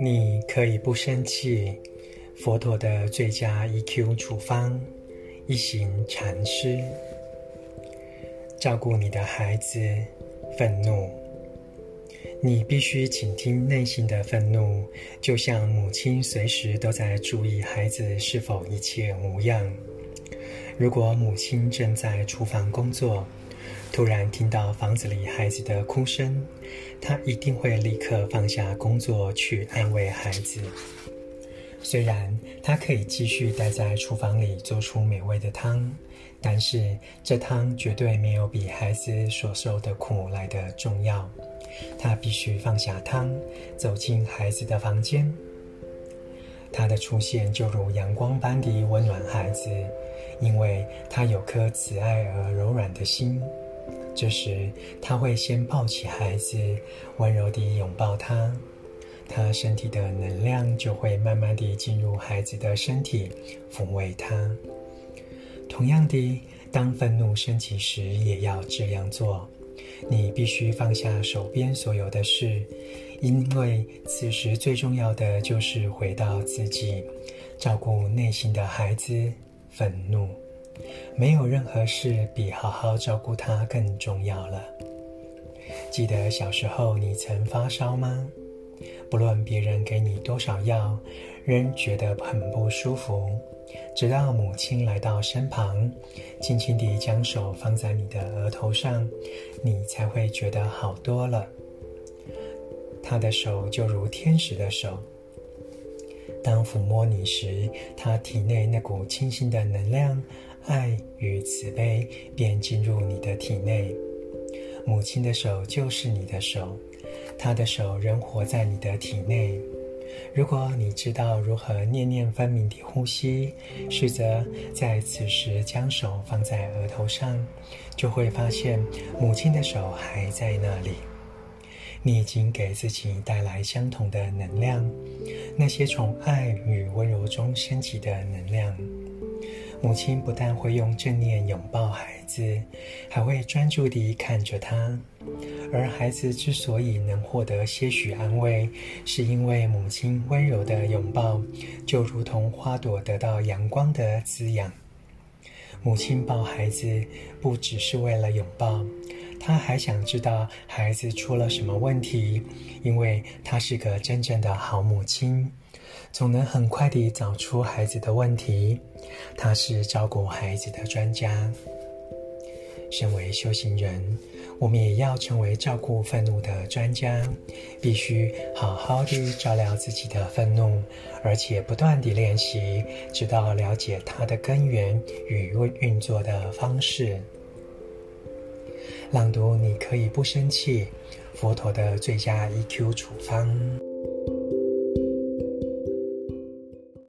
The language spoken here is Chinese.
你可以不生气。佛陀的最佳 EQ 处方：一行禅师。照顾你的孩子，愤怒。你必须倾听内心的愤怒，就像母亲随时都在注意孩子是否一切无恙。如果母亲正在厨房工作，突然听到房子里孩子的哭声，她一定会立刻放下工作去安慰孩子。虽然她可以继续待在厨房里做出美味的汤，但是这汤绝对没有比孩子所受的苦来的重要。她必须放下汤，走进孩子的房间。她的出现就如阳光般的温暖孩子，因为他有颗慈爱而柔软的心。这时，他会先抱起孩子，温柔地拥抱他。他身体的能量就会慢慢地进入孩子的身体，抚慰他。同样的，当愤怒升起时，也要这样做。你必须放下手边所有的事，因为此时最重要的就是回到自己，照顾内心的孩子。愤怒，没有任何事比好好照顾他更重要了。记得小时候你曾发烧吗？不论别人给你多少药，仍觉得很不舒服。直到母亲来到身旁，轻轻地将手放在你的额头上，你才会觉得好多了。她的手就如天使的手，当抚摸你时，他体内那股清新的能量、爱与慈悲便进入你的体内。母亲的手就是你的手，她的手仍活在你的体内。如果你知道如何念念分明地呼吸，试着在此时将手放在额头上，就会发现母亲的手还在那里。你已经给自己带来相同的能量，那些从爱与温柔中升起的能量。母亲不但会用正念拥抱孩子，还会专注地看着他。而孩子之所以能获得些许安慰，是因为母亲温柔的拥抱，就如同花朵得到阳光的滋养。母亲抱孩子不只是为了拥抱，他还想知道孩子出了什么问题，因为他是个真正的好母亲，总能很快地找出孩子的问题。他是照顾孩子的专家。身为修行人，我们也要成为照顾愤怒的专家，必须好好地照料自己的愤怒，而且不断地练习，直到了解它的根源与运作的方式。朗读，你可以不生气。佛陀的最佳 EQ 处方。